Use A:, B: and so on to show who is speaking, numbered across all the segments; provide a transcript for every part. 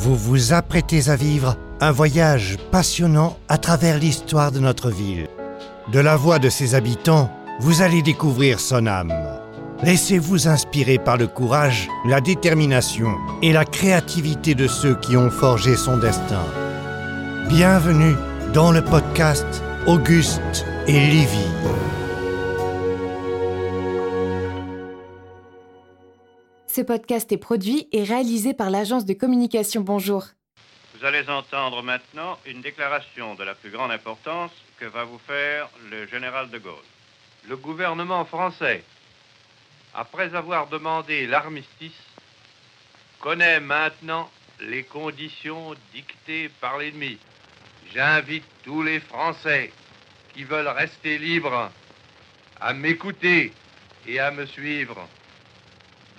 A: Vous vous apprêtez à vivre un voyage passionnant à travers l'histoire de notre ville. De la voix de ses habitants, vous allez découvrir son âme. Laissez-vous inspirer par le courage, la détermination et la créativité de ceux qui ont forgé son destin. Bienvenue dans le podcast Auguste et Livy.
B: Ce podcast est produit et réalisé par l'agence de communication Bonjour.
C: Vous allez entendre maintenant une déclaration de la plus grande importance que va vous faire le général de Gaulle.
D: Le gouvernement français, après avoir demandé l'armistice, connaît maintenant les conditions dictées par l'ennemi. J'invite tous les Français qui veulent rester libres à m'écouter et à me suivre.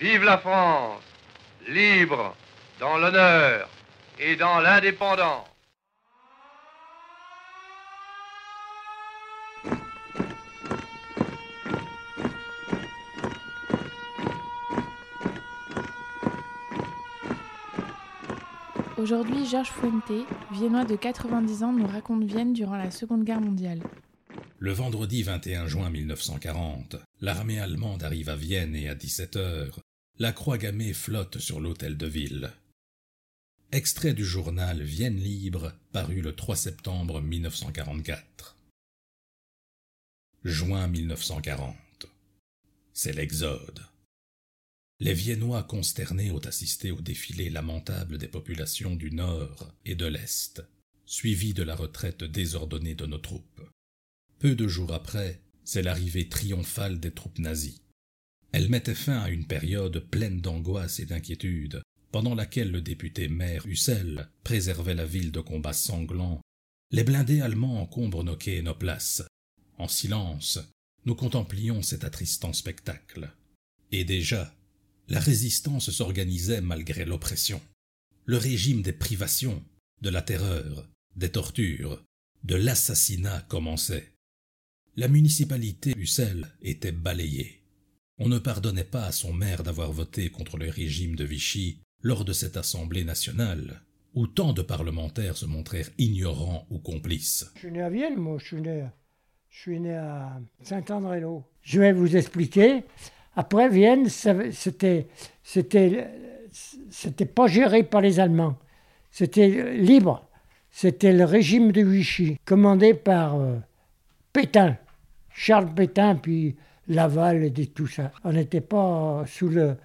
D: Vive la France, libre, dans l'honneur et dans l'indépendance.
E: Aujourd'hui, Georges Fuente, viennois de 90 ans, nous raconte Vienne durant la Seconde Guerre mondiale.
F: Le vendredi 21 juin 1940, l'armée allemande arrive à Vienne et à 17 heures, la croix gammée flotte sur l'hôtel de ville. Extrait du journal Vienne libre, paru le 3 septembre 1944. Juin 1940. C'est l'exode. Les Viennois consternés ont assisté au défilé lamentable des populations du Nord et de l'Est, suivi de la retraite désordonnée de nos troupes. Peu de jours après, c'est l'arrivée triomphale des troupes nazies. Elle mettait fin à une période pleine d'angoisse et d'inquiétude, pendant laquelle le député maire Hussel préservait la ville de combats sanglants. Les blindés allemands encombrent nos quais et nos places. En silence, nous contemplions cet attristant spectacle. Et déjà, la résistance s'organisait malgré l'oppression. Le régime des privations, de la terreur, des tortures, de l'assassinat commençait. La municipalité Ussel était balayée. On ne pardonnait pas à son maire d'avoir voté contre le régime de Vichy lors de cette Assemblée nationale, où tant de parlementaires se montrèrent ignorants ou complices.
G: Je suis né à Vienne, moi, je suis né, je suis né à Saint-André-l'Eau. Je vais vous expliquer. Après, Vienne, c'était, c'était, c'était pas géré par les Allemands. C'était libre. C'était le régime de Vichy, commandé par euh, Pétain, Charles Pétain, puis Laval et tout ça. On n'était pas sous le,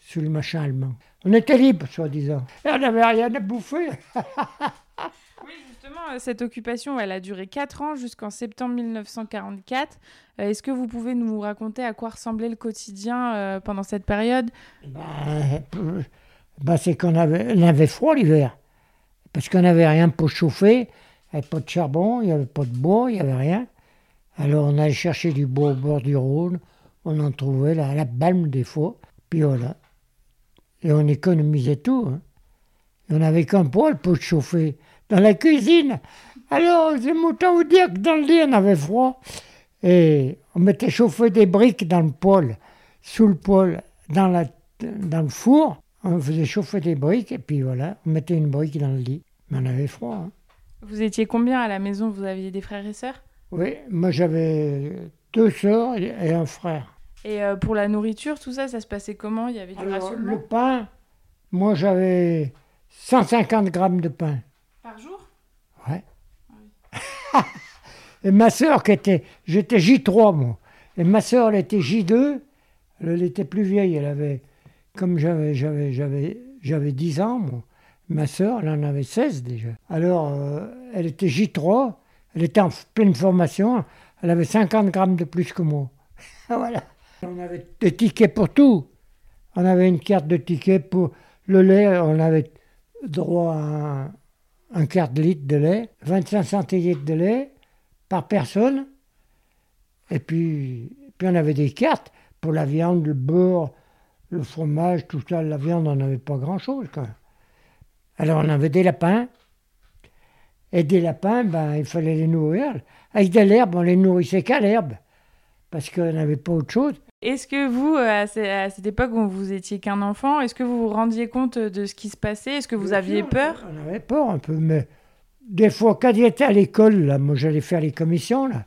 G: sous le machin allemand. On était libre, soi-disant. Et on n'avait rien à bouffer.
E: oui, justement, euh, cette occupation, elle a duré 4 ans jusqu'en septembre 1944. Euh, est-ce que vous pouvez nous raconter à quoi ressemblait le quotidien euh, pendant cette période?
G: Ben, ben, C'est qu'on avait, on avait froid l'hiver. Parce qu'on n'avait rien pour chauffer. Il n'y avait pas de charbon, il n'y avait pas de bois, il n'y avait rien. Alors on allait chercher du bois au bord du Rhône. On en trouvait à la balme des fois. Puis voilà. Et on économisait tout. Hein. on n'avait qu'un poêle pour chauffer. Dans la cuisine. Alors, c'est autant vous dire que dans le lit, on avait froid. Et on mettait chauffer des briques dans le poêle, sous le poêle, dans le four. On faisait chauffer des briques et puis voilà, on mettait une brique dans le lit. Mais on avait froid. Hein.
E: Vous étiez combien à la maison? Vous aviez des frères et sœurs?
G: Oui, moi j'avais deux sœurs et un frère.
E: Et euh, pour la nourriture, tout ça, ça se passait comment? Il y avait du rationnement?
G: Le pain, moi j'avais 150 grammes de pain.
E: Par jour?
G: Ouais. Ah et ma sœur, qui était. J'étais J3, moi. Et ma sœur, elle était J2. Elle était plus vieille. Elle avait. Comme j'avais, j'avais, j'avais, j'avais 10 ans, moi. Ma sœur, elle en avait 16 déjà. Alors, euh, elle était J3. Elle était en pleine formation. Elle avait 50 grammes de plus que moi. On avait des tickets pour tout. On avait une carte de ticket pour le lait. On avait droit à un, quart de litre de lait, 25 centilitres de lait par personne. Et puis, puis on avait des cartes pour la viande, le beurre, le fromage, tout ça. La viande, on n'avait pas grand-chose. Alors on avait des lapins. Et des lapins, ben, il fallait les nourrir. Avec de l'herbe, on les nourrissait qu'à l'herbe. Parce qu'on n'avait pas autre chose.
E: Est-ce que vous, à cette époque où vous étiez qu'un enfant, est-ce que vous vous rendiez compte de ce qui se passait? Est-ce que vous aviez peur?
G: On avait peur un peu, mais des fois, quand il était à l'école, là, moi j'allais faire les commissions, là,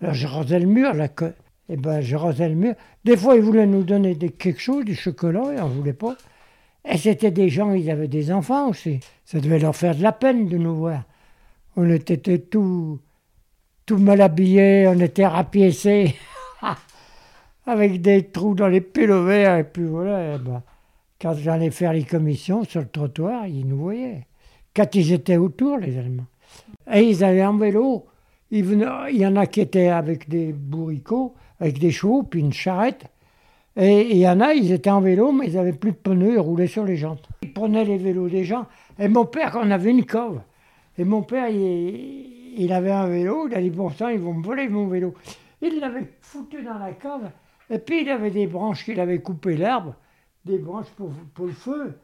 G: alors je rasais le mur, là, et eh ben, je rasais le mur. Des fois, ils voulaient nous donner des, quelque chose, du chocolat, et on ne voulait pas. Et c'était des gens, ils avaient des enfants aussi. Ça devait leur faire de la peine de nous voir. On était tout, tout mal habillés, on était rapiécés, avec des trous dans les verts, et puis voilà. Et ben, quand j'allais faire les commissions sur le trottoir, ils nous voyaient quand ils étaient autour, les Allemands. Et ils allaient en vélo. il y en a qui étaient avec des bourricots, avec des chevaux, puis une charrette. Et il y en a, ils étaient en vélo, mais ils n'avaient plus de pneus, ils roulaient sur les jantes. Ils prenaient les vélos des gens. Et mon père, on avait une cove. Et mon père, il, avait un vélo, il a dit, bon sang, ils vont me voler mon vélo. Il l'avait foutu dans la cove. Et puis il avait des branches qu'il avait coupées l'herbe, des branches pour, pour le feu.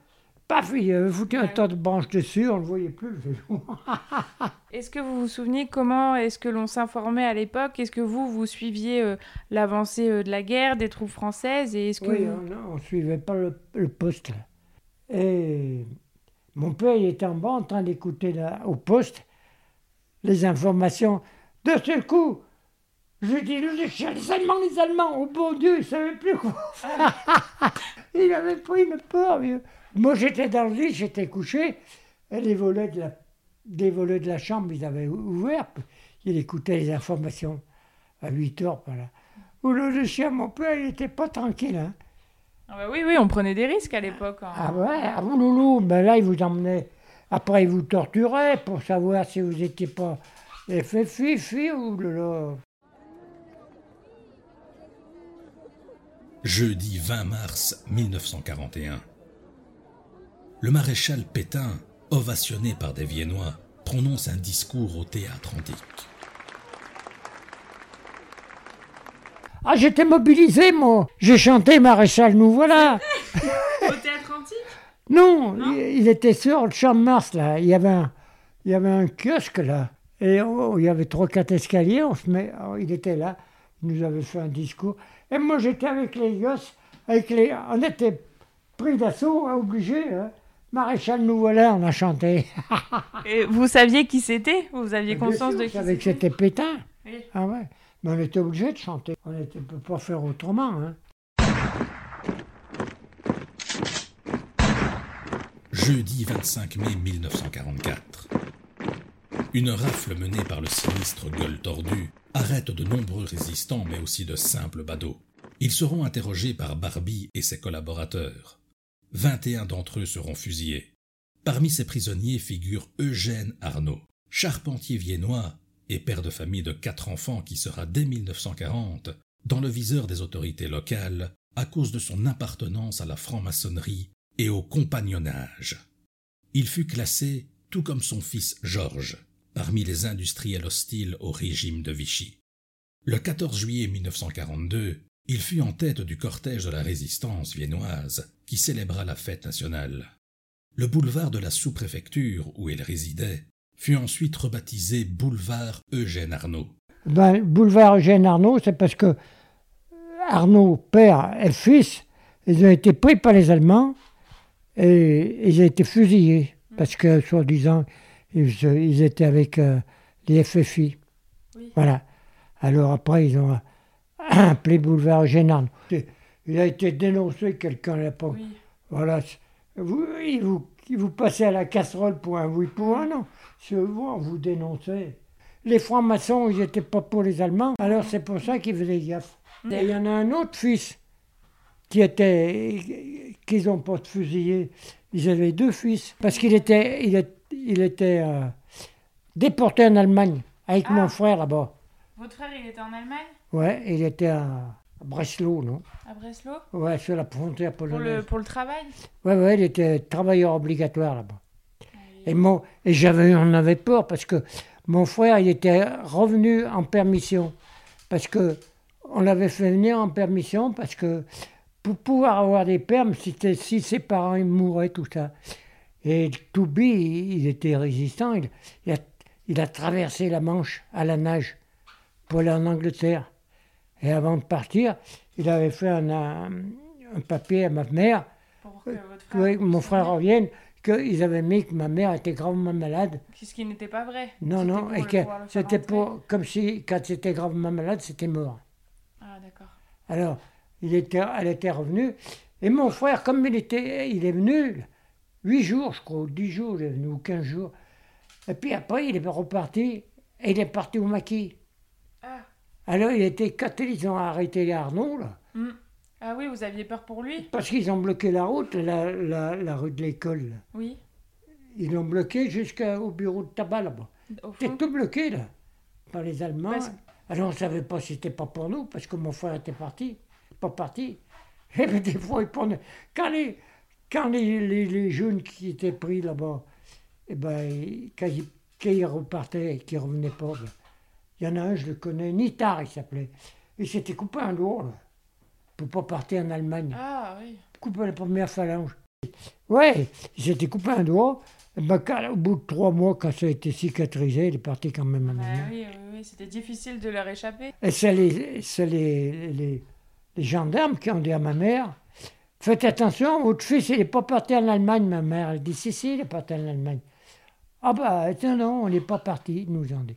G: Paf, il avait foutu un tas de branches dessus, on ne le voyait plus le vélo.
E: est-ce que vous vous souvenez comment est-ce que l'on s'informait à l'époque? Est-ce que vous, vous suiviez euh, l'avancée euh, de la guerre, des troupes françaises et est-ce que
G: Oui, on ne suivait pas le, poste. Et mon père, il était en bas en train d'écouter au poste les informations. De ce coup, je dis, les Allemands, les Allemands, oh bon Dieu, il ne savait plus quoi il avait pris une peur, vieux. Moi, j'étais dans le lit, j'étais couché, et les volets de la, des volets de la chambre, ils avaient ouvert. Il écoutait les informations à 8 heures, voilà. Le chien, mon père, il n'était pas tranquille. Hein.
E: Ah bah oui, oui, on prenait des risques à l'époque. Hein.
G: Ah ouais, ah vous, loulou, ben là, il vous emmenait. Après, il vous torturait pour savoir si vous n'étiez pas FFI, ou là.
F: Jeudi 20 mars 1941 le maréchal Pétain, ovationné par des Viennois, prononce un discours au théâtre antique.
G: Ah, j'étais mobilisé, moi. J'ai chanté Maréchal, nous voilà.
E: au théâtre antique?
G: Non, il, était sur le champ de Mars, là. Il y avait un, il y avait un kiosque, là. Et oh, il y avait trois, quatre escaliers. On se met, oh, il était là. Il nous avait fait un discours. Et moi, j'étais avec les gosses. Avec les, on était pris d'assaut, hein, obligés. Hein. Maréchal, nous voilà, on a chanté.
E: Et vous saviez qui c'était? Vous aviez conscience de qui
G: c'était que c'était? Pétain. Ah ouais. On était obligé de chanter. On ne peut pas faire autrement. Hein.
F: Jeudi 25 mai 1944. Une rafle menée par le sinistre Gueule Tordu arrête de nombreux résistants, mais aussi de simples badauds. Ils seront interrogés par Barbie et ses collaborateurs. 21 d'entre eux seront fusillés. Parmi ces prisonniers figure Eugène Arnaud, charpentier viennois et père de famille de quatre enfants qui sera dès 1940 dans le viseur des autorités locales à cause de son appartenance à la franc-maçonnerie et au compagnonnage. Il fut classé, tout comme son fils Georges, parmi les industriels hostiles au régime de Vichy. Le 14 juillet 1942, il fut en tête du cortège de la résistance viennoise qui célébra la fête nationale. Le boulevard de la sous-préfecture où il résidait fut ensuite rebaptisé boulevard Eugène Arnaud.
G: Ben, boulevard Eugène Arnaud, c'est parce que Arnaud, père et fils, ils ont été pris par les Allemands et ils ont été fusillés parce que, soi-disant, ils, étaient avec euh, les FFI. Voilà. Alors après, ils ont appelé boulevard Eugène Arnaud. Il a été dénoncé, quelqu'un à l'époque. Voilà. Vous, il, vous, vous passez à la casserole pour un oui, pour un non? Vous, on vous dénoncez. Les francs-maçons, ils n'étaient pas pour les Allemands, alors c'est pour ça qu'ils faisaient gaffe. Et il y en a un autre fils qui était. qu'ils n'ont pas fusillé. Ils avaient deux fils. Parce qu'il était, il, il était euh, déporté en Allemagne avec mon ah. frère là-bas.
E: Votre frère, il était en Allemagne?
G: Ouais, il était à à Breslau, non?
E: À Breslau?
G: Ouais, sur la frontière polonaise.
E: Pour le, pour le travail?
G: Ouais, ouais, il était travailleur obligatoire là-bas. Et, moi, et j'avais, on avait peur parce que mon frère, il était revenu en permission. Parce que on l'avait fait venir en permission parce que pour pouvoir avoir des permes, c'était si ses parents ils mouraient, tout ça. Et Toubi, il, était résistant. Il, il, a, il a traversé la Manche à la nage pour aller en Angleterre. Et avant de partir, il avait fait un, un- un papier à ma mère,
E: Pour que votre
G: mon frère revienne, qu'ils avaient mis que ma mère était gravement malade.
E: Ce qui n'était pas vrai.
G: Non, non, et que c'était pour, comme si, quand c'était gravement malade, c'était mort.
E: Ah, d'accord.
G: Alors, il était, elle était revenue. Et mon frère, comme il, était, il est venu, huit jours, je crois, dix jours, il est venu, ou quinze jours. Et puis après, il est reparti, et il est parti au maquis.
E: Ah.
G: Alors, il était, quand ils ont arrêté les Arnaud, là,
E: Hmm. Ah oui, vous aviez peur pour lui
G: parce qu'ils ont bloqué la route, la, la, la rue de l'école.
E: Oui.
G: Ils l'ont bloqué jusqu'au bureau de tabac, là-bas. C'était tout bloqué, là, par les Allemands.
E: Parce-
G: Alors, on ne savait pas si c'était pas pour nous, parce que mon frère était parti, pas parti. Et bien, des fois, ils prenaient... Quand les, quand les, les, les jeunes qui étaient pris là-bas, eh ben, quand, ils, quand ils repartaient et qu'ils ne revenaient pas, ben, il y en a un, je le connais, Nitar, il s'appelait. Il s'était coupé un doigt, là, pour pas partir en Allemagne.
E: Ah oui.
G: Coupé la première phalange. Ouais, il s'était coupé un doigt. Ben, quand- au bout de trois mois, quand ça a été cicatrisé, il est parti quand même en
E: Bah
G: Allemagne.
E: oui, oui, oui, c'était difficile de leur échapper.
G: Et c'est les, c'est les, les, les gendarmes qui ont dit à ma mère Faites attention, votre fils, il n'est pas parti en Allemagne, ma mère. Elle dit Si, si, il est parti en Allemagne. Ah, bah, attends, non, on n'est pas parti, ils nous ont dit.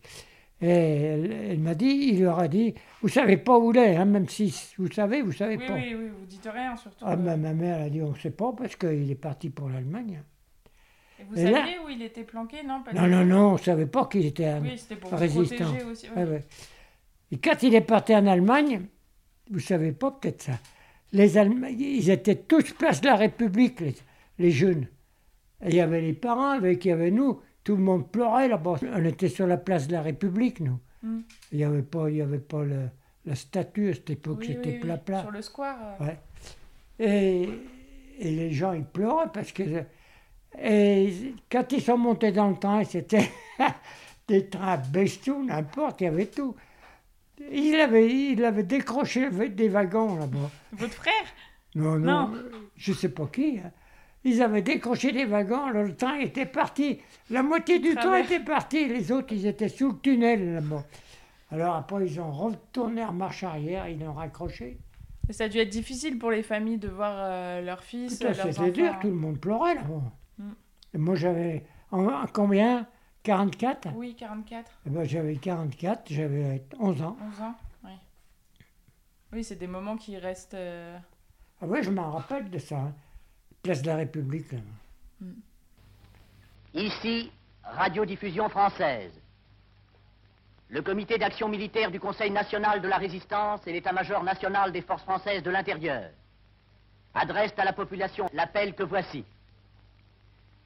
G: Et elle, elle m'a dit Il leur a dit Vous savez pas où il est, hein, même si vous savez, vous savez
E: Oui,
G: pas.
E: oui, oui, vous dites rien surtout.
G: Ah, bah, ma mère a dit On ne sait pas parce qu'il est parti pour l'Allemagne.
E: Et vous
G: et là-
E: saviez où il était planqué, non
G: Non, non, non, on ne savait pas qu'il était un
E: Oui, pour
G: résistant.
E: aussi. oui.
G: Ouais, ouais. Et quand il est parti en Allemagne, vous savez pas peut-être ça, les Allemands, ils étaient tous place de la République, les, les jeunes. Et il y avait les parents avec, il y avait nous, tout le monde pleurait là-bas. On était sur la place de la République, nous.
E: Mm.
G: Il n'y avait pas, il y avait pas le- la statue à cette époque,
E: Oui,
G: c'était
E: oui,
G: plat-plat.
E: Sur le square. euh,
G: Ouais. Et, et les gens, ils pleuraient parce que. Et quand ils sont montés dans le train, c'était des trains bestiaux, n'importe, il y avait tout. Il avait, il avait décroché des wagons là-bas.
E: Votre frère?
G: Non, non,
E: Non.
G: je ne sais pas qui. hein. Ils avaient décroché des wagons, alors le train était parti. La moitié du train était parti, les autres, ils étaient sous le tunnel là-bas. Alors après, ils ont retourné en marche arrière, ils l'ont raccroché.
E: Et Ça a dû être difficile pour les familles de voir euh, leur fils,
G: Putain,
E: leurs
G: C'était dur, tout le monde pleurait là-bas.
E: Mm.
G: Moi j'avais. En, en combien? 44
E: Oui, 44,
G: Eh ben, J'avais 44, j'avais 11 ans.
E: 11 ans. Oui, oui c'est des moments qui restent. euh,
G: Ah ouais, je m'en rappelle de ça. hein. Place de la République. Là.
H: Ici, Radiodiffusion française. Le comité d'action militaire du Conseil national de la résistance et l'état-major national des forces françaises de l'intérieur adressent à la population l'appel que voici.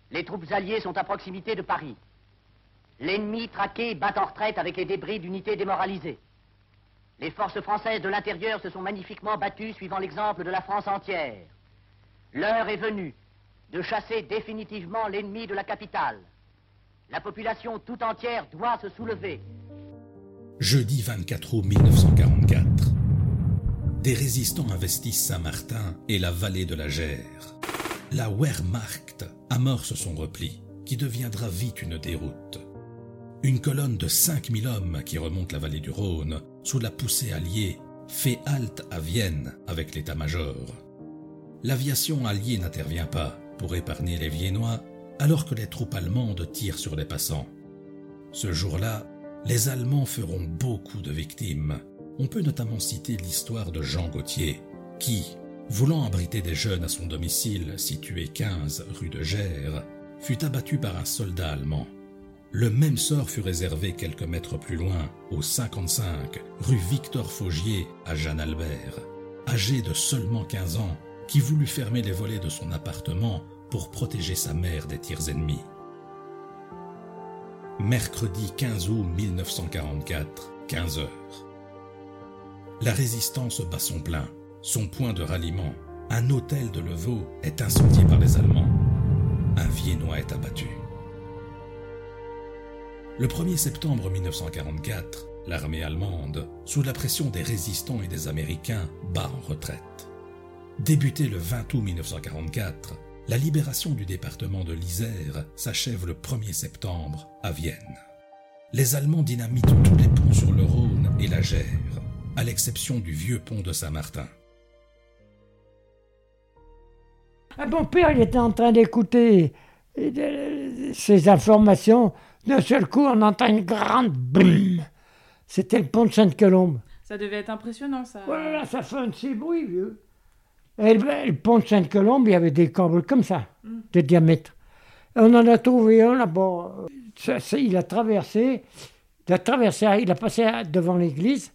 H: Les troupes alliées sont à proximité de Paris. L'ennemi traqué bat en retraite avec les débris d'unités démoralisées. Les forces françaises de l'intérieur se sont magnifiquement battues suivant l'exemple de la France entière. L'heure est venue de chasser définitivement l'ennemi de la capitale. La population tout entière doit se soulever.
F: Jeudi 24 août 1944. Des résistants investissent Saint-Martin et la vallée de la Gère. La Wehrmacht amorce son repli, qui deviendra vite une déroute. Une colonne de 5000 hommes qui remonte la vallée du Rhône, sous la poussée alliée, fait halte à Vienne avec l'état-major. L'aviation alliée n'intervient pas pour épargner les Viennois, alors que les troupes allemandes tirent sur les passants. Ce jour-là, les Allemands feront beaucoup de victimes. On peut notamment citer l'histoire de Jean Gauthier, qui, voulant abriter des jeunes à son domicile situé 15 rue de Gers, fut abattu par un soldat allemand. Le même sort fut réservé quelques mètres plus loin, au 55 rue Victor Faugier à Jeanne Albert, âgé de seulement 15 ans, qui voulut fermer les volets de son appartement pour protéger sa mère des tirs ennemis. Mercredi 15 août 1944, 15 heures. La résistance bat son plein. Son point de ralliement, un hôtel de Levaux, est incendié par les Allemands. Un Viennois est abattu. Le 1er septembre 1944, l'armée allemande, sous la pression des résistants et des Américains, bat en retraite. Débuté le 20 août 1944, la libération du département de l'Isère s'achève le 1er septembre à Vienne. Les Allemands dynamitent tous les ponts sur le Rhône et la Gère. à l'exception du vieux pont de Saint-Martin.
G: Ah, mon père, il était en train d'écouter euh, ces informations. D'un seul coup, on entend une grande boum. C'était le pont de Sainte-Colombe.
E: Ça devait être impressionnant, ça.
G: Voilà, ça fait un de ces bruits, vieux. Et le, pont de Sainte-Colombe, il y avait des câbles comme ça,
E: Mm.
G: de diamètre. Et on en a trouvé un là-bas. Ça, ça, il a traversé, il a traversé, il a passé devant l'église,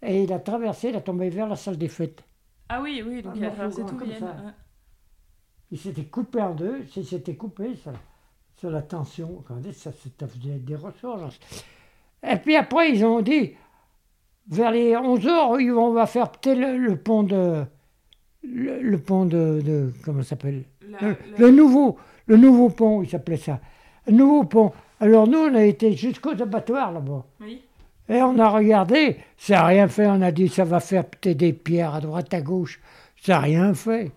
G: et il a traversé, il a tombé vers la salle des fêtes.
E: Ah oui, oui, donc
G: Un
E: il a traversé tout
G: comme
E: Vienne.
G: ça.
E: ouais.
G: Il s'était coupé en deux, il s'était coupé sur, sur la tension. Regardez, ça, ça faisait des ressorts. Et puis après, ils ont dit, vers les 11 heures, ils vont- on va faire peut-être le, le pont de... Le, le pont de, de- Comment ça s'appelle
E: La-
G: le,
E: la-
G: le nouveau, le nouveau pont, il s'appelait ça. Le nouveau pont. Alors nous, on a été jusqu'aux abattoirs là-bas.
E: Oui.
G: Et on a regardé, ça n'a rien fait. On a dit, ça va faire peut-être des pierres à droite, à gauche. Ça n'a rien fait.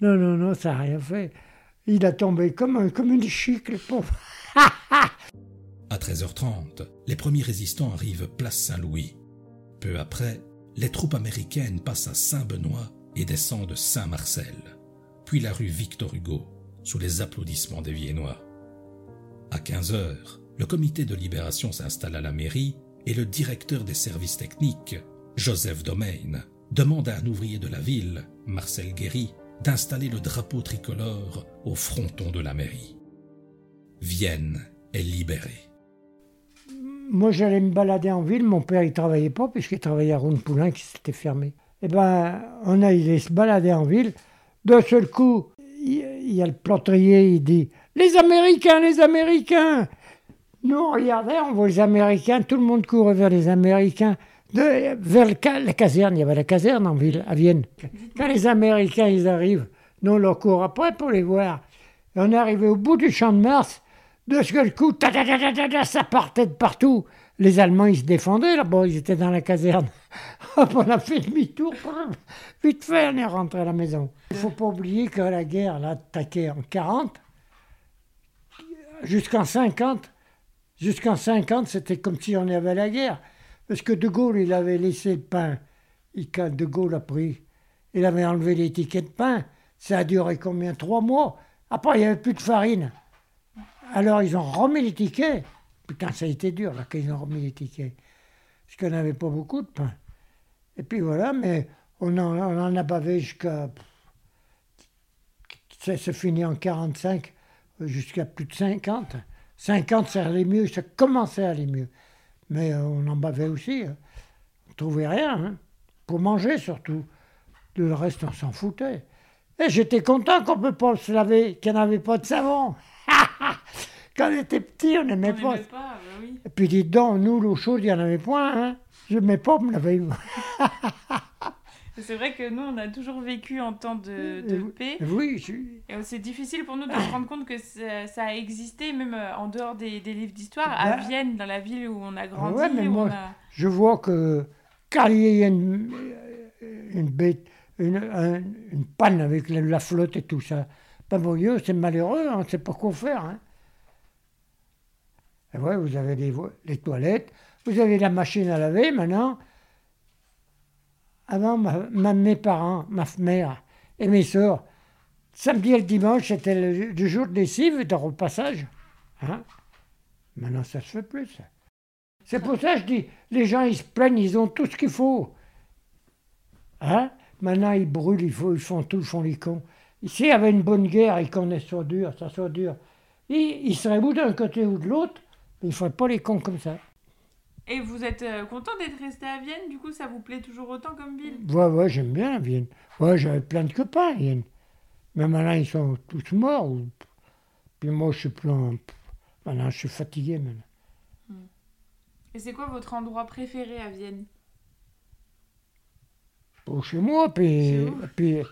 G: Non, non, non, ça n'a rien fait. Il a tombé comme, un, comme une chic, le pont.
F: À 13h30, les premiers résistants arrivent place Saint-Louis. Peu après, les troupes américaines passent à Saint-Benoît et descendent Saint-Marcel, puis la rue Victor Hugo, sous les applaudissements des Viennois. À 15h, le comité de libération s'installe à la mairie et le directeur des services techniques, Joseph Domaine, demande à un ouvrier de la ville, Marcel Guéry, d'installer le drapeau tricolore au fronton de la mairie. Vienne est libérée.
G: Moi, j'allais me balader en ville. Mon père, il travaillait pas, puisqu'il travaillait à Roune-Poulain, qui s'était fermé. Eh ben, on a allé se balader en ville. D'un seul coup, il y a le plâtrier, il dit Les Américains, les Américains Nous, on regardait, on voit les Américains, tout le monde courait vers les Américains. De- vers la caserne, il y avait la caserne en ville, à Vienne. Quand les Américains, ils arrivent, nous, on leur court après pour les voir. Et on est arrivé au bout du champ de Mars. De ce coup, ça partait de partout. Les Allemands, ils se défendaient là-bas, ils étaient dans la caserne. On a fait demi-tour. Vite fait, on est rentré à la maison. Il ne faut pas oublier que la guerre, elle a attaqué en 40. Jusqu'en 50, jusqu'en 50, c'était comme si on avait la guerre. Parce que De Gaulle, il avait laissé le pain. Quand De Gaulle a pris, il avait enlevé les tickets de pain. Ça a duré combien? Trois mois. Après, il n'y avait plus de farine. Alors, ils ont remis les tickets. Putain, ça a été dur, là, quand ils ont remis les tickets. Parce qu'on n'avait pas beaucoup de pain. Et puis voilà, mais on en, on en a bavé jusqu'à. Ça s'est fini en 45, jusqu'à plus de 50. 50, ça allait mieux, ça commençait à aller mieux. Mais euh, on en bavait aussi. hein. On ne trouvait rien, hein. pour manger surtout. Le reste, on s'en foutait. Et j'étais content qu'on ne peut pas se laver, qu'il n'y avait pas de savon. Quand on était petit, on n'aimait pas.
E: bah oui.
G: Et puis dites donc, nous, l'eau chaude, il n'y en avait point. Hein. Je mets pas me laver.
E: C'est vrai que nous, on a toujours vécu en temps de, de paix.
G: Oui, je-
E: Et c'est difficile pour nous de se rendre compte que ça, ça a existé, même euh, en dehors des, des livres d'histoire, à
G: Bah.
E: Vienne, dans la ville où on a grandi.
G: ouais, mais moi,
E: on a...
G: je vois que quand il y a une, une bête, une, un- une panne avec la, la flotte et tout ça, ben mon Dieu, c'est malheureux, on ne sait pas quoi faire. Hein. Ouais, vous avez les, toilettes, vous avez la machine à laver maintenant. Avant, mes parents, ma mère et mes soeurs, samedi et dimanche, c'était le, jour de lessive de repassage. Hein. Maintenant, ça se fait plus. C'est pour ça que je dis, les gens, ils se plaignent, ils ont tout ce qu'il faut. Hein? Maintenant, ils brûlent, ils font, ils font tout, ils font les cons. S'il y avait une bonne guerre et qu'on est soit dur, ça soit dur, ils, ils seraient ou d'un côté ou de l'autre, ils ne feraient pas les cons comme ça.
E: Et vous êtes euh, content d'être resté à Vienne? Du coup, ça vous plaît toujours autant comme ville?
G: Ouais, ouais, j'aime bien Vienne. Ouais, j'avais plein de copains à Vienne. Mais maintenant, ils sont tous morts. Puis moi, je suis plus en- Maintenant, je suis fatigué, maintenant.
E: Et c'est quoi votre endroit préféré à Vienne?
G: Chez moi, puis,
E: Chez vous?
G: puis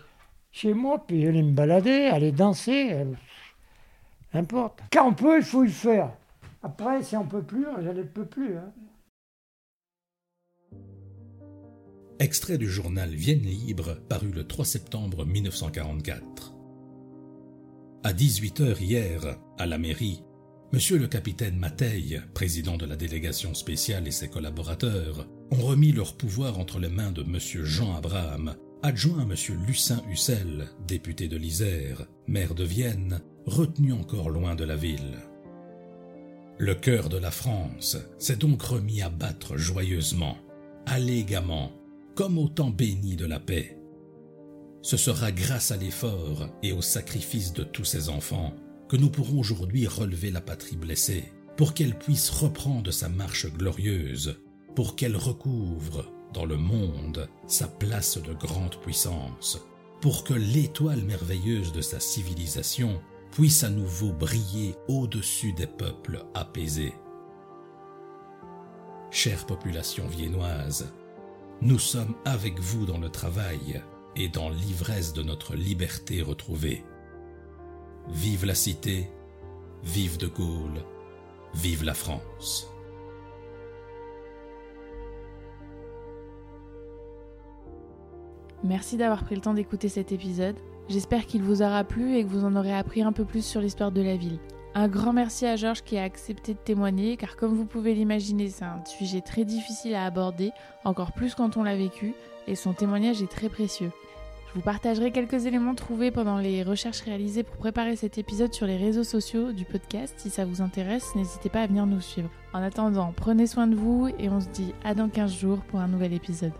G: chez moi, puis aller me balader, aller danser, euh, n'importe. Quand on peut, il faut le faire. Après, si on peut plus, je ne peux plus. hein.
F: Extrait du journal Vienne Libre, paru le 3 septembre 1944. À 18h hier, à la mairie, Monsieur le capitaine Mateille, président de la délégation spéciale et ses collaborateurs, ont remis leur pouvoir entre les mains de Monsieur Jean Abraham, adjoint à Monsieur Lucin Hussel, député de l'Isère, maire de Vienne, retenu encore loin de la ville. Le cœur de la France s'est donc remis à battre joyeusement, allégamment, comme au temps béni de la paix. Ce sera grâce à l'effort et au sacrifice de tous ses enfants que nous pourrons aujourd'hui relever la patrie blessée, pour qu'elle puisse reprendre sa marche glorieuse, pour qu'elle recouvre dans le monde sa place de grande puissance, pour que l'étoile merveilleuse de sa civilisation puisse à nouveau briller au-dessus des peuples apaisés. Chère population viennoise, nous sommes avec vous dans le travail et dans l'ivresse de notre liberté retrouvée. Vive la cité, vive de Gaulle, vive la France.
E: Merci d'avoir pris le temps d'écouter cet épisode. J'espère qu'il vous aura plu et que vous en aurez appris un peu plus sur l'histoire de la ville. Un grand merci à Georges qui a accepté de témoigner, car comme vous pouvez l'imaginer, c'est un sujet très difficile à aborder, encore plus quand on l'a vécu, et son témoignage est très précieux. Je vous partagerai quelques éléments trouvés pendant les recherches réalisées pour préparer cet épisode sur les réseaux sociaux du podcast. Si ça vous intéresse, n'hésitez pas à venir nous suivre. En attendant, prenez soin de vous et on se dit à dans 15 jours pour un nouvel épisode.